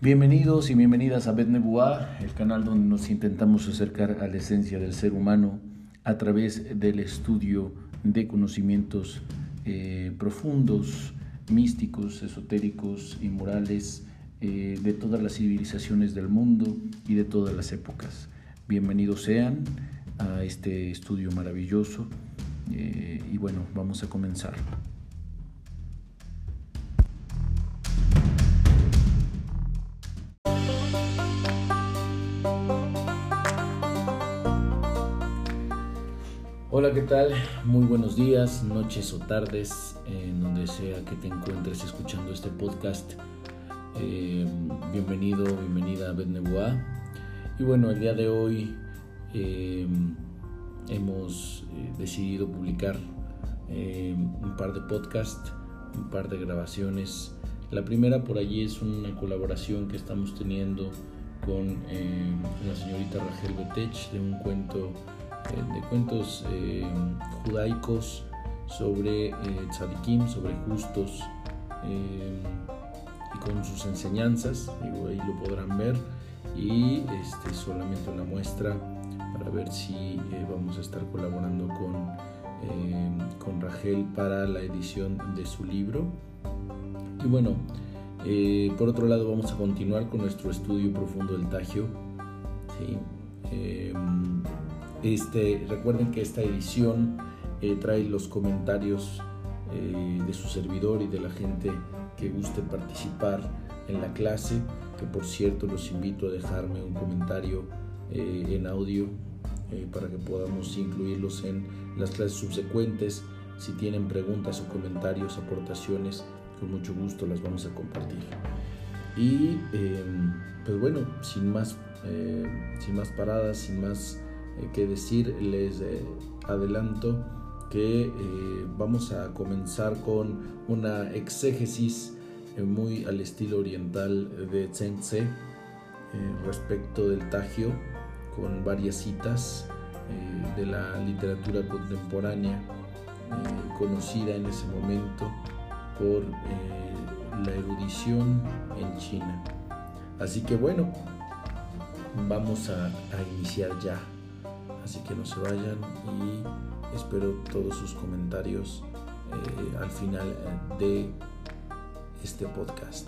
Bienvenidos y bienvenidas a Bet el canal donde nos intentamos acercar a la esencia del ser humano a través del estudio de conocimientos eh, profundos, místicos, esotéricos y morales eh, de todas las civilizaciones del mundo y de todas las épocas. Bienvenidos sean a este estudio maravilloso eh, y bueno, vamos a comenzar. Hola, ¿qué tal? Muy buenos días, noches o tardes, en donde sea que te encuentres escuchando este podcast. Eh, bienvenido, bienvenida a Bednebuá. Y bueno, el día de hoy eh, hemos eh, decidido publicar un par de podcasts, un par de grabaciones. La primera por allí es una colaboración que estamos teniendo con la señorita Rachel Betech de un cuento eh, de cuentos eh, judaicos sobre eh, tzadikim, sobre justos y con sus enseñanzas, ahí lo podrán ver y este, solamente una muestra para ver si vamos a estar colaborando con, con Rachel para la edición de su libro. Y bueno, por otro lado vamos a continuar con nuestro estudio profundo del Tagio. Este, recuerden que esta edición eh, trae los comentarios eh, de su servidor y de la gente que guste participar en la clase, que por cierto los invito a dejarme un comentario eh, en audio para que podamos incluirlos en las clases subsecuentes. Si tienen preguntas o comentarios, aportaciones, con mucho gusto las vamos a compartir. Y pues bueno, sin más, sin más paradas, sin más eh, que decir, les eh, adelanto que eh, vamos a comenzar con una exégesis muy al estilo oriental de Tse respecto del Tagio, con varias citas de la literatura contemporánea conocida en ese momento por la erudición en China. Así que bueno, vamos a iniciar ya Así que no se vayan y espero todos sus comentarios eh, al final eh, de este podcast.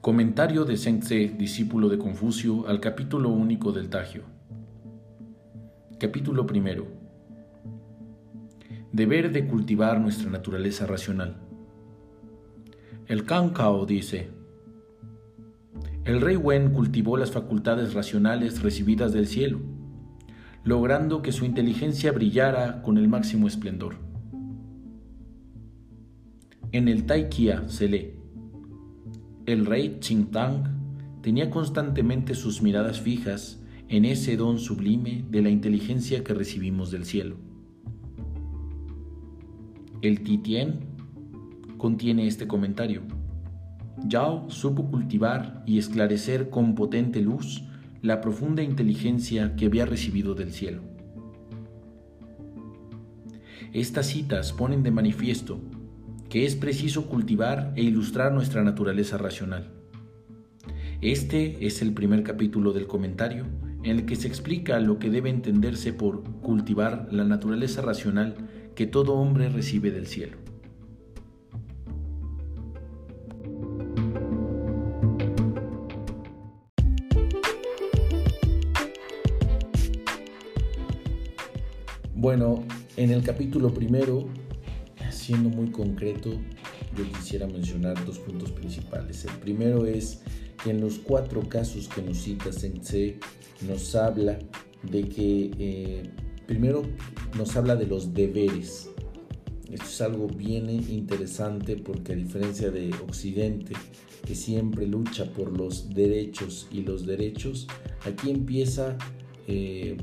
Comentario de Tse, discípulo de Confucio, al capítulo único del Tagio. Capítulo primero deber de cultivar nuestra naturaleza racional. El Kankao dice, el rey Wen cultivó las facultades racionales recibidas del cielo, logrando que su inteligencia brillara con el máximo esplendor. En el Taikia se lee, el rey Tang tenía constantemente sus miradas fijas en ese don sublime de la inteligencia que recibimos del cielo. El Titien contiene este comentario. Yao supo cultivar y esclarecer con potente luz la profunda inteligencia que había recibido del cielo. Estas citas ponen de manifiesto que es preciso cultivar e ilustrar nuestra naturaleza racional. Este es el primer capítulo del comentario en el que se explica lo que debe entenderse por cultivar la naturaleza racional que todo hombre recibe del cielo. Bueno, en el capítulo primero, siendo muy concreto, yo quisiera mencionar dos puntos principales. El primero es que en los cuatro casos que nos cita Sensei nos habla de que eh, Primero nos habla de los deberes. Esto es algo bien interesante porque a diferencia de Occidente, que siempre lucha por los derechos y los derechos, aquí empieza eh,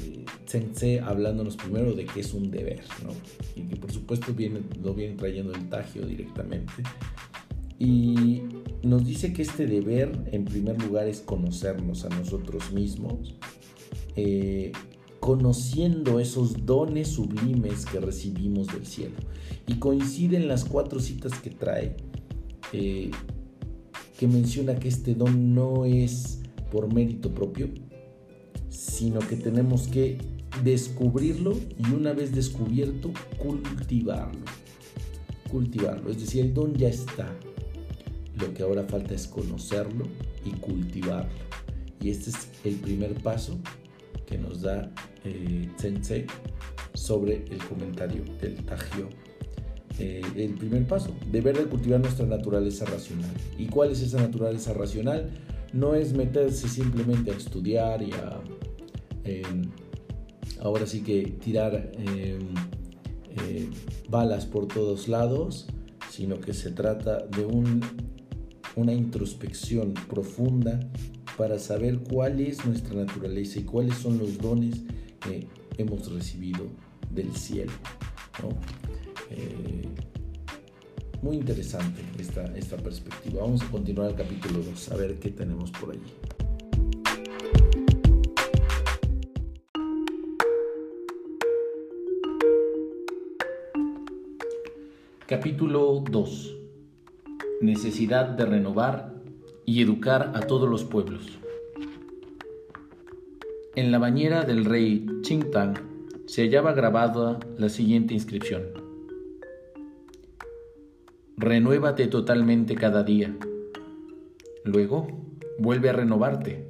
eh hablándonos primero de qué es un deber, ¿no? y que por supuesto viene, lo viene trayendo el Tagio directamente. Y nos dice que este deber en primer lugar es conocernos a nosotros mismos eh, conociendo esos dones sublimes que recibimos del cielo. Y coinciden las cuatro citas que trae, eh, que menciona que este don no es por mérito propio, sino que tenemos que descubrirlo y una vez descubierto, cultivarlo. Cultivarlo, es decir, el don ya está. Lo que ahora falta es conocerlo y cultivarlo. Y este es el primer paso que nos da eh, sobre el comentario del Tagio. Eh, el primer paso, deber de cultivar nuestra naturaleza racional. ¿Y cuál es esa naturaleza racional? No es meterse simplemente a estudiar y a em, ahora sí que tirar em, eh, balas por todos lados, sino que se trata de un, una introspección profunda para saber cuál es nuestra naturaleza y cuáles son los dones que hemos recibido del cielo. Eh, muy interesante esta, esta perspectiva. Vamos a continuar el capítulo 2, a ver qué tenemos por allí. Capítulo 2. Necesidad de renovar y educar a todos los pueblos. En la bañera del rey Tang se hallaba grabada la siguiente inscripción. Renuévate totalmente cada día. Luego, vuelve a renovarte.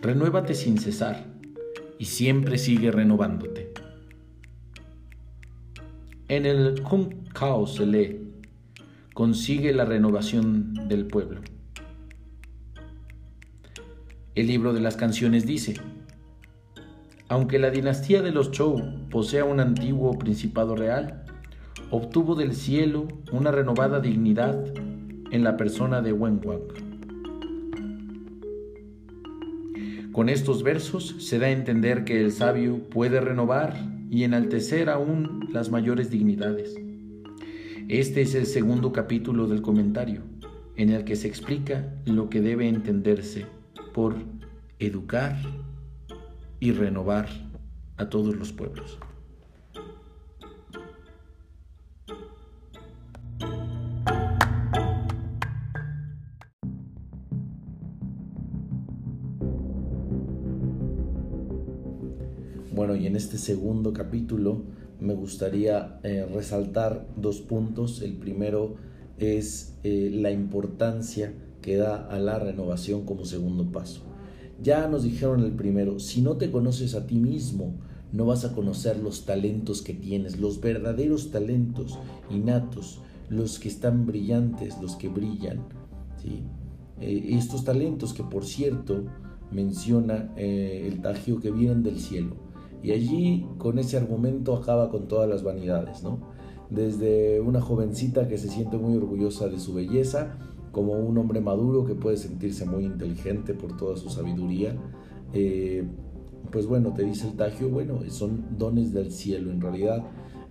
Renuévate sin cesar y siempre sigue renovándote. En el Kung Kao se lee, consigue la renovación del pueblo. El libro de las canciones dice, aunque la dinastía de los Chou posea un antiguo principado real, obtuvo del cielo una renovada dignidad en la persona de Wenwang. Con estos versos se da a entender que el sabio puede renovar y enaltecer aún las mayores dignidades. Este es el segundo capítulo del comentario, en el que se explica lo que debe entenderse por educar y renovar a todos los pueblos. Bueno, y en este segundo capítulo me gustaría eh, resaltar dos puntos. El primero es eh, la importancia que da a la renovación como segundo paso. Ya nos dijeron el primero, si no te conoces a ti mismo, no vas a conocer los talentos que tienes, los verdaderos talentos innatos, los que están brillantes, los que brillan. ¿sí? Eh, estos talentos que por cierto menciona eh, el Tagio que vienen del cielo. Y allí con ese argumento acaba con todas las vanidades, ¿no? Desde una jovencita que se siente muy orgullosa de su belleza, como un hombre maduro que puede sentirse muy inteligente por toda su sabiduría. Eh, pues bueno, te dice el Tagio, bueno, son dones del cielo en realidad,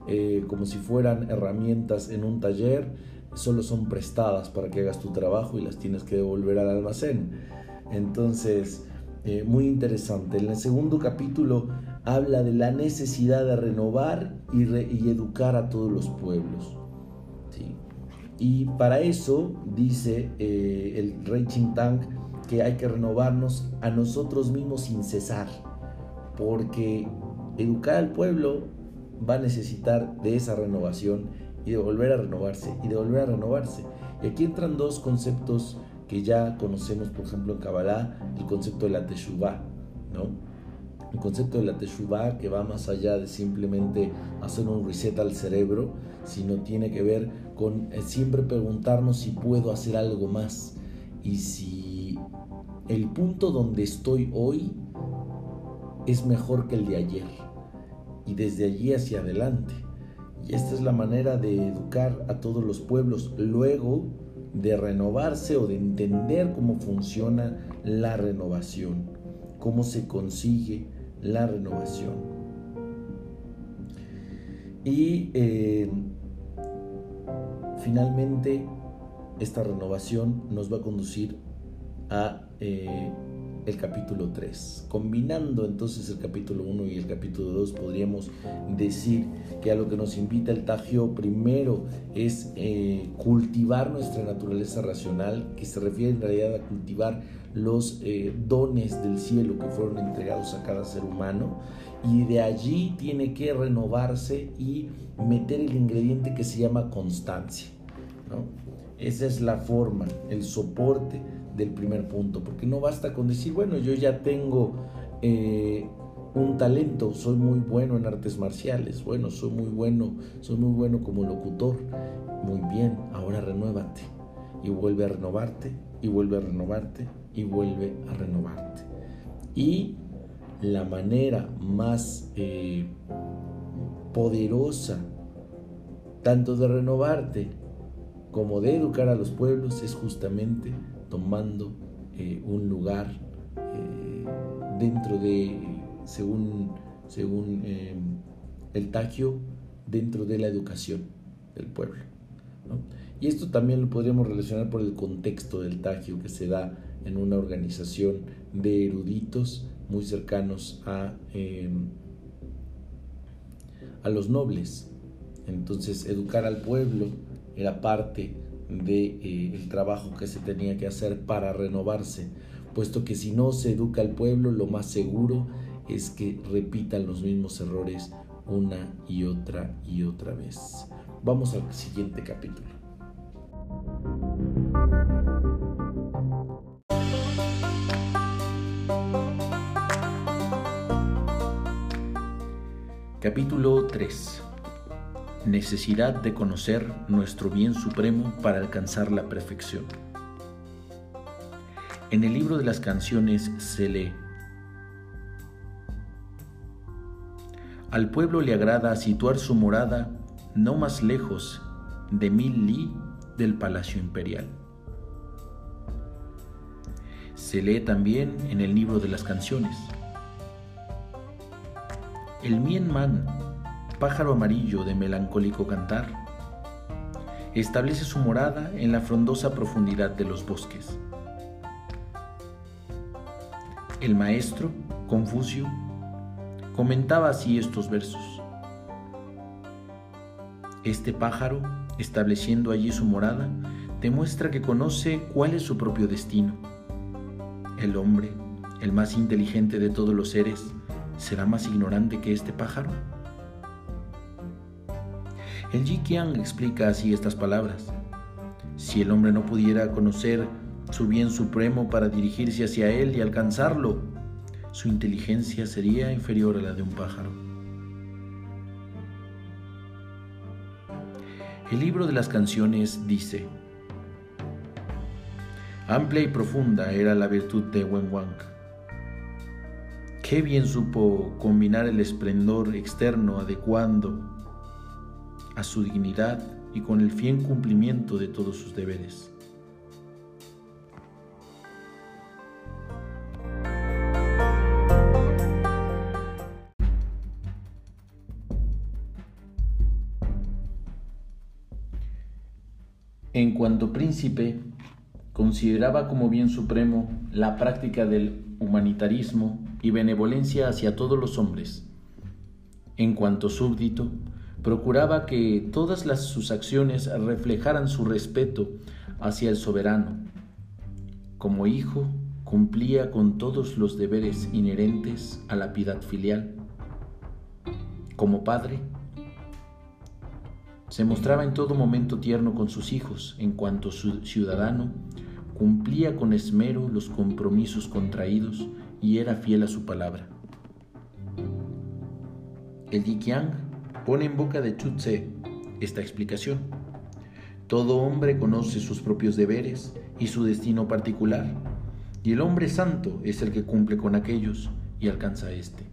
eh, como si fueran herramientas en un taller, solo son prestadas para que hagas tu trabajo y las tienes que devolver al almacén. Entonces, eh, muy interesante. En el segundo capítulo habla de la necesidad de renovar y, y educar a todos los pueblos. ¿sí? Y para eso dice eh, el rey Chintang que hay que renovarnos a nosotros mismos sin cesar, porque educar al pueblo va a necesitar de esa renovación y de volver a renovarse y de volver a renovarse. Y aquí entran dos conceptos que ya conocemos, por ejemplo, en Kabbalah, el concepto de la Teshuvah, ¿no? El concepto de la Teshuvah que va más allá de simplemente hacer un reset al cerebro, sino tiene que ver con eh, siempre preguntarnos si puedo hacer algo más y si el punto donde estoy hoy es mejor que el de ayer y desde allí hacia adelante. Y esta es la manera de educar a todos los pueblos luego de renovarse o de entender cómo funciona la renovación, cómo se consigue la renovación. Y eh, finalmente esta renovación nos va a conducir a eh, el capítulo 3. Combinando entonces el capítulo 1 y el capítulo 2, podríamos decir que a lo que nos invita el Tagio primero es eh, cultivar nuestra naturaleza racional, que se refiere en realidad a cultivar los eh, dones del cielo que fueron entregados a cada ser humano y de allí tiene que renovarse y meter el ingrediente que se llama constancia. Esa es la forma, el soporte del primer punto, porque no basta con decir, bueno, yo ya tengo eh, un talento, soy muy bueno en artes marciales, bueno, soy muy bueno, soy muy bueno como locutor. Muy bien, ahora renuévate y vuelve a renovarte y vuelve a renovarte y vuelve a renovarte. Y la manera más eh, poderosa tanto de renovarte como de educar a los pueblos es justamente tomando eh, un lugar eh, dentro de, según, según eh, el Tagio, dentro de la educación del pueblo. Y esto también lo podríamos relacionar por el contexto del Tagio que se da en una organización de eruditos muy cercanos a, a los nobles. Entonces, educar al pueblo era parte de, eh, trabajo que se tenía que hacer para renovarse, puesto que si no se educa al pueblo, lo más seguro es que repitan los mismos errores una y otra y otra vez. Vamos al siguiente capítulo. Capítulo 3 necesidad de conocer nuestro bien supremo para alcanzar la perfección. En el libro de las canciones se lee, Al pueblo le agrada situar su morada no más lejos de mil li del palacio imperial. Se lee también en el libro de las canciones. El Mien Man pájaro amarillo de melancólico cantar, establece su morada en la frondosa profundidad de los bosques. El maestro, Confucio, comentaba así estos versos. Este pájaro, estableciendo allí su morada, demuestra que conoce cuál es su propio destino. El hombre, el más inteligente de todos los seres, ¿será más ignorante que este pájaro? El Ji explica así estas palabras. Si el hombre no pudiera conocer su bien supremo para dirigirse hacia él y alcanzarlo, su inteligencia sería inferior a la de un pájaro. El libro de las canciones dice, Amplia y profunda era la virtud de Wenwang. Qué bien supo combinar el esplendor externo adecuando a su dignidad y con el fiel cumplimiento de todos sus deberes. En cuanto príncipe, consideraba como bien supremo la práctica del humanitarismo y benevolencia hacia todos los hombres. En cuanto súbdito, procuraba que todas las, sus acciones reflejaran su respeto hacia el soberano. Como hijo, cumplía con todos los deberes inherentes a la piedad filial. Como padre, se mostraba en todo momento tierno con sus hijos, en cuanto su ciudadano cumplía con esmero los compromisos contraídos y era fiel a su palabra. El Yikiang pone en boca de Chutze esta explicación. Todo hombre conoce sus propios deberes y su destino particular, y el hombre santo es el que cumple con aquellos y alcanza este.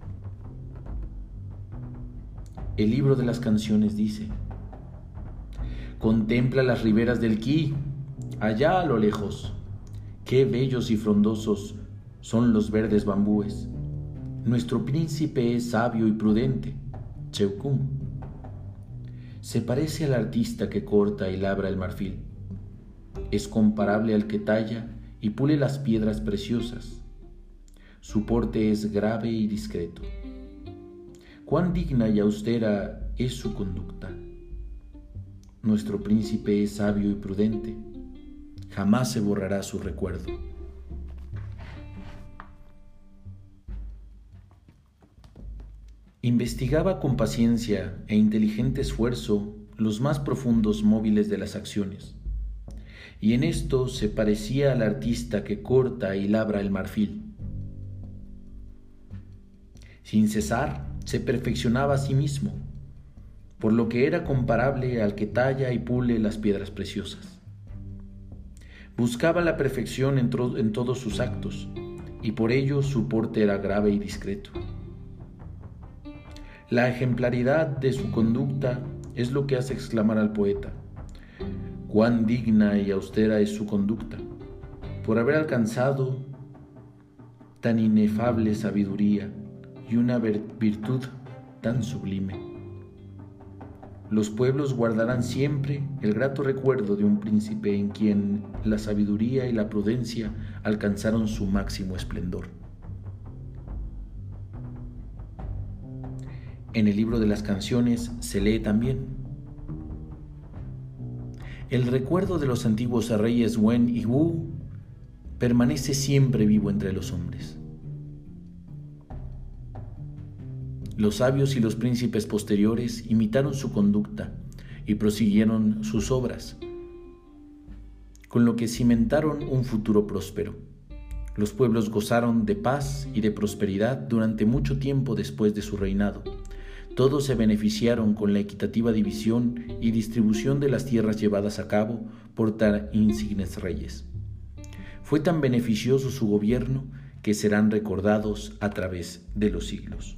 El libro de las canciones dice, Contempla las riberas del Ki, allá a lo lejos. Qué bellos y frondosos son los verdes bambúes. Nuestro príncipe es sabio y prudente, Cheucún se parece al artista que corta y labra el marfil. Es comparable al que talla y pule las piedras preciosas. su porte es grave y discreto. Cuán digna y austera es su conducta. Nuestro príncipe es sabio y prudente. Jamás se borrará su recuerdo. Investigaba con paciencia e inteligente esfuerzo los más profundos móviles de las acciones, y en esto se parecía al artista que corta y labra el marfil. Sin cesar, se perfeccionaba a sí mismo, por lo que era comparable al que talla y pule las piedras preciosas. Buscaba la perfección en, en todos sus actos, y por ello su porte era grave y discreto. La ejemplaridad de su conducta es lo que hace exclamar al poeta, cuán digna y austera es su conducta, por haber alcanzado tan inefable sabiduría y una virtud tan sublime. Los pueblos guardarán siempre el grato recuerdo de un príncipe en quien la sabiduría y la prudencia alcanzaron su máximo esplendor. En el libro de las canciones se lee también, el recuerdo de los antiguos reyes Wen y Wu permanece siempre vivo entre los hombres. Los sabios y los príncipes posteriores imitaron su conducta y prosiguieron sus obras, con lo que cimentaron un futuro próspero. Los pueblos gozaron de paz y de prosperidad durante mucho tiempo después de su reinado. Todos se beneficiaron con la equitativa división y distribución de las tierras llevadas a cabo por tan insignes reyes. Fue tan beneficioso su gobierno que serán recordados a través de los siglos.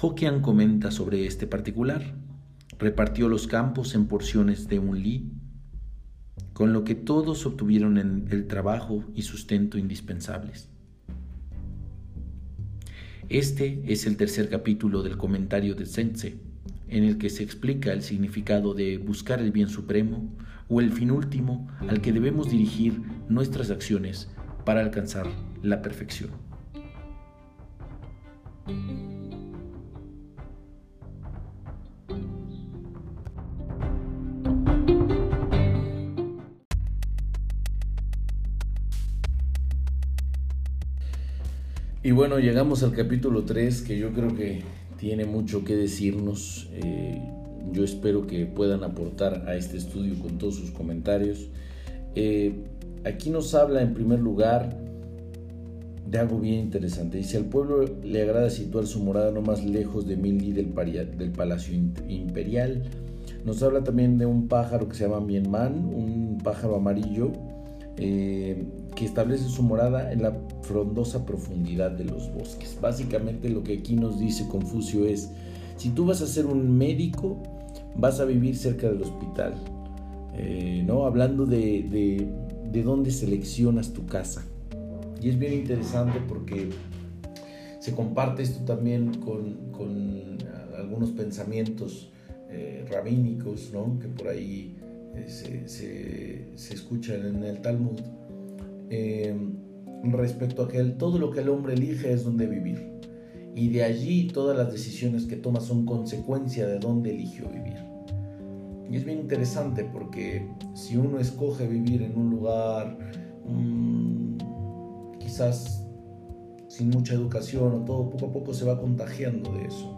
Hokian comenta sobre este particular. Repartió los campos en porciones de un li, con lo que todos obtuvieron el trabajo y sustento indispensables. Este es el tercer capítulo del comentario de Sense, en el que se explica el significado de buscar el bien supremo o el fin último al que debemos dirigir nuestras acciones para alcanzar la perfección. Y bueno, llegamos al capítulo 3 que yo creo que tiene mucho que decirnos. Eh, yo espero que puedan aportar a este estudio con todos sus comentarios. Eh, aquí nos habla en primer lugar de algo bien interesante. Dice, al pueblo le agrada situar su morada no más lejos de Mildi del, Palacio Imperial. Nos habla también de un pájaro que se llama Mienman, un pájaro amarillo eh, que establece su morada en la frondosa profundidad de los bosques. Básicamente lo que aquí nos dice Confucio es, si tú vas a ser un médico, vas a vivir cerca del hospital. Eh, ¿no? Hablando de, de, dónde seleccionas tu casa. Y es bien interesante porque se comparte esto también con, con algunos pensamientos eh, rabínicos, ¿no? que por ahí eh, se, se, escuchan en el Talmud, eh, respecto a que todo lo que el hombre elige es donde vivir. Y de allí todas las decisiones que toma son consecuencia de dónde eligió vivir. Y es bien interesante porque si uno escoge vivir en un lugar mm, quizás sin mucha educación o todo, poco a poco se va contagiando de eso.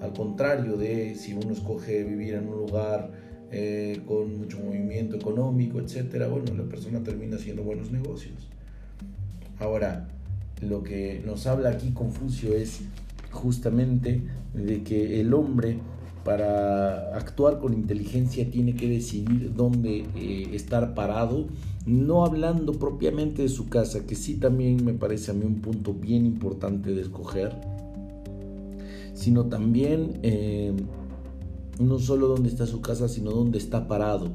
Al contrario de si uno escoge vivir en un lugar eh, con mucho movimiento económico, etcétera, bueno, la persona termina haciendo buenos negocios. Ahora, lo que nos habla aquí Confucio es justamente de que el hombre para actuar con inteligencia tiene que decidir dónde eh, estar parado, no hablando propiamente de su casa, que sí también me parece a mí un punto bien importante de escoger, sino también eh, no solo dónde está su casa, sino dónde está parado,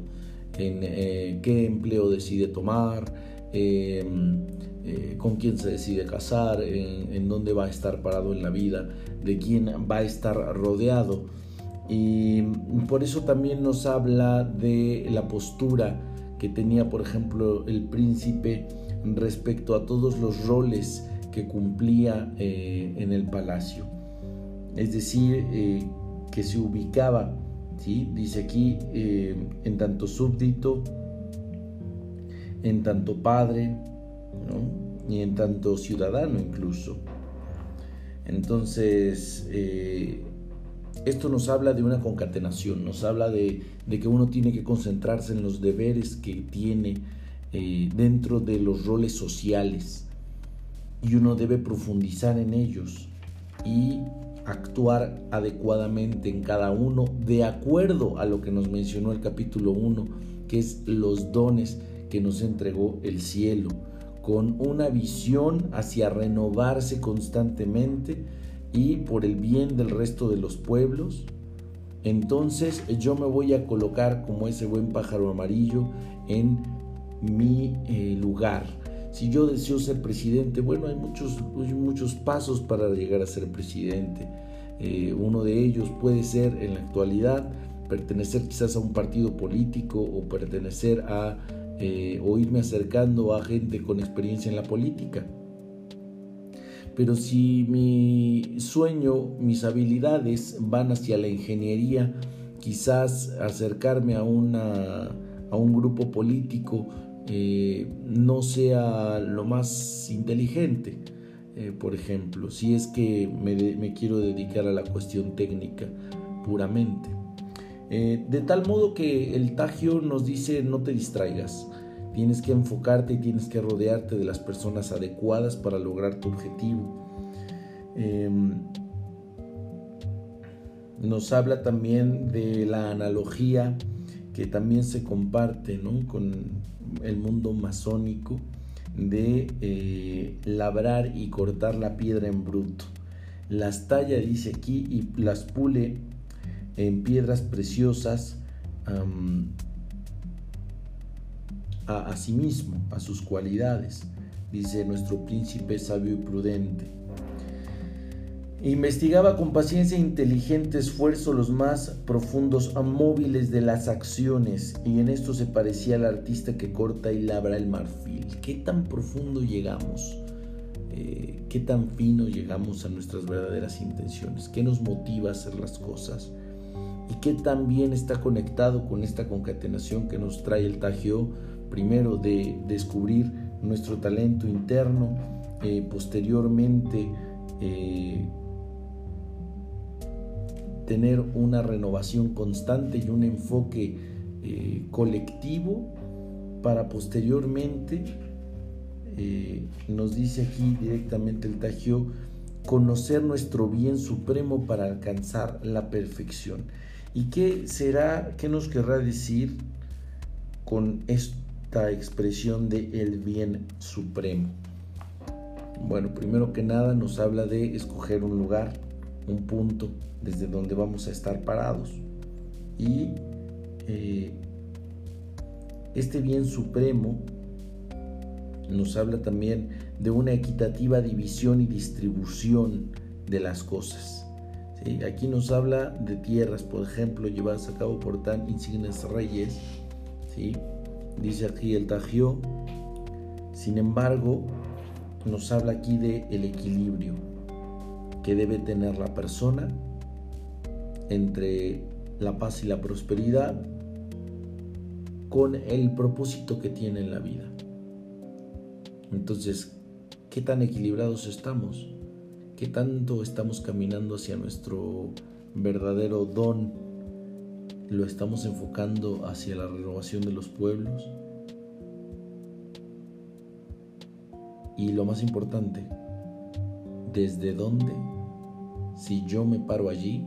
en eh, qué empleo decide tomar, em, eh, con quién se decide casar, en, dónde va a estar parado en la vida, de quién va a estar rodeado. Y por eso también nos habla de la postura que tenía, por ejemplo, el príncipe respecto a todos los roles que cumplía eh, en el palacio. Es decir, que se ubicaba, ¿sí? dice aquí, eh, en tanto súbdito, en tanto padre, y en tanto ciudadano incluso. Entonces, esto nos habla de una concatenación, nos habla de, que uno tiene que concentrarse en los deberes que tiene eh, dentro de los roles sociales y uno debe profundizar en ellos y actuar adecuadamente en cada uno de acuerdo a lo que nos mencionó el capítulo 1, que es los dones que nos entregó el cielo, con una visión hacia renovarse constantemente y por el bien del resto de los pueblos, entonces yo me voy a colocar como ese buen pájaro amarillo en mi eh, lugar. Si yo deseo ser presidente, bueno, hay muchos, muchos pasos para llegar a ser presidente. Eh, uno de ellos puede ser en la actualidad pertenecer quizás a un partido político o pertenecer a eh, o irme acercando a gente con experiencia en la política. Pero si mi sueño, mis habilidades van hacia la ingeniería, quizás acercarme a, a un grupo político eh, no sea lo más inteligente. Eh, por ejemplo, si es que me, quiero dedicar a la cuestión técnica puramente. Eh, de tal modo que el Tagio nos dice no te distraigas, Tienes que enfocarte y tienes que rodearte de las personas adecuadas para lograr tu objetivo. Em, nos habla también de la analogía que también se comparte con el mundo masónico de eh, labrar y cortar la piedra en bruto. Las talla, dice aquí, y las pule en piedras preciosas a, sí mismo, a sus cualidades, dice nuestro príncipe sabio y prudente. Investigaba con paciencia e inteligente esfuerzo los más profundos móviles de las acciones y en esto se parecía al artista que corta y labra el marfil. ¿Qué tan profundo llegamos? Eh, ¿Qué tan fino llegamos a nuestras verdaderas intenciones? ¿Qué nos motiva a hacer las cosas? ¿Y qué tan bien está conectado con esta concatenación que nos trae el Tagio primero de descubrir nuestro talento interno, eh, posteriormente eh, tener una renovación constante y un enfoque eh, colectivo para posteriormente, nos dice aquí directamente el Tagio, conocer nuestro bien supremo para alcanzar la perfección. ¿Y qué será, qué nos querrá decir con esto? expresión de el bien supremo? Bueno, primero que nada nos habla de escoger un lugar, un punto desde donde vamos a estar parados. Y eh, este bien supremo nos habla también de una equitativa división y distribución de las cosas. Aquí nos habla de tierras, por ejemplo, llevadas a cabo por tan insignes reyes, ¿sí? dice aquí el Tajió. Sin embargo, nos habla aquí de el equilibrio que debe tener la persona entre la paz y la prosperidad con el propósito que tiene en la vida. Entonces, ¿qué tan equilibrados estamos? ¿Qué tanto estamos caminando hacia nuestro verdadero don lo estamos enfocando hacia la renovación de los pueblos. Y lo más importante, ¿desde dónde, si yo me paro allí,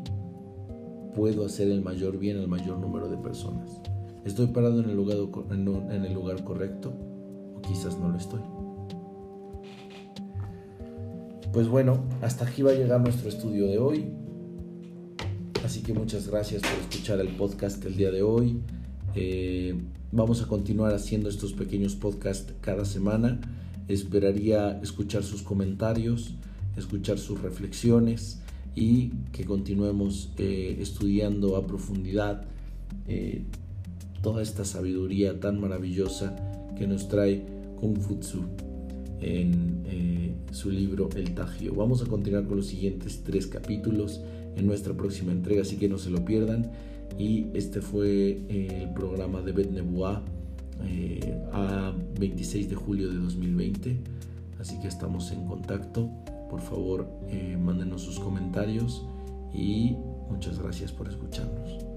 puedo hacer el mayor bien al mayor número de personas? ¿Estoy parado en el lugar, en el lugar correcto? ¿O quizás no lo estoy? Pues bueno, hasta aquí va a llegar nuestro estudio de hoy. Así que muchas gracias por escuchar el podcast el día de hoy. Eh, vamos a continuar haciendo estos pequeños podcasts cada semana. Esperaría escuchar sus comentarios, escuchar sus reflexiones y que continuemos eh, estudiando a profundidad eh, toda esta sabiduría tan maravillosa que nos trae Kung Fu Tzu. en eh, su libro El Tagio. Vamos a continuar con los siguientes tres capítulos en nuestra próxima entrega, así que no se lo pierdan. Y este fue eh, el programa de Bet Nebuá a 26 de julio de 2020. Así que estamos en contacto. Por favor, mándenos sus comentarios y muchas gracias por escucharnos.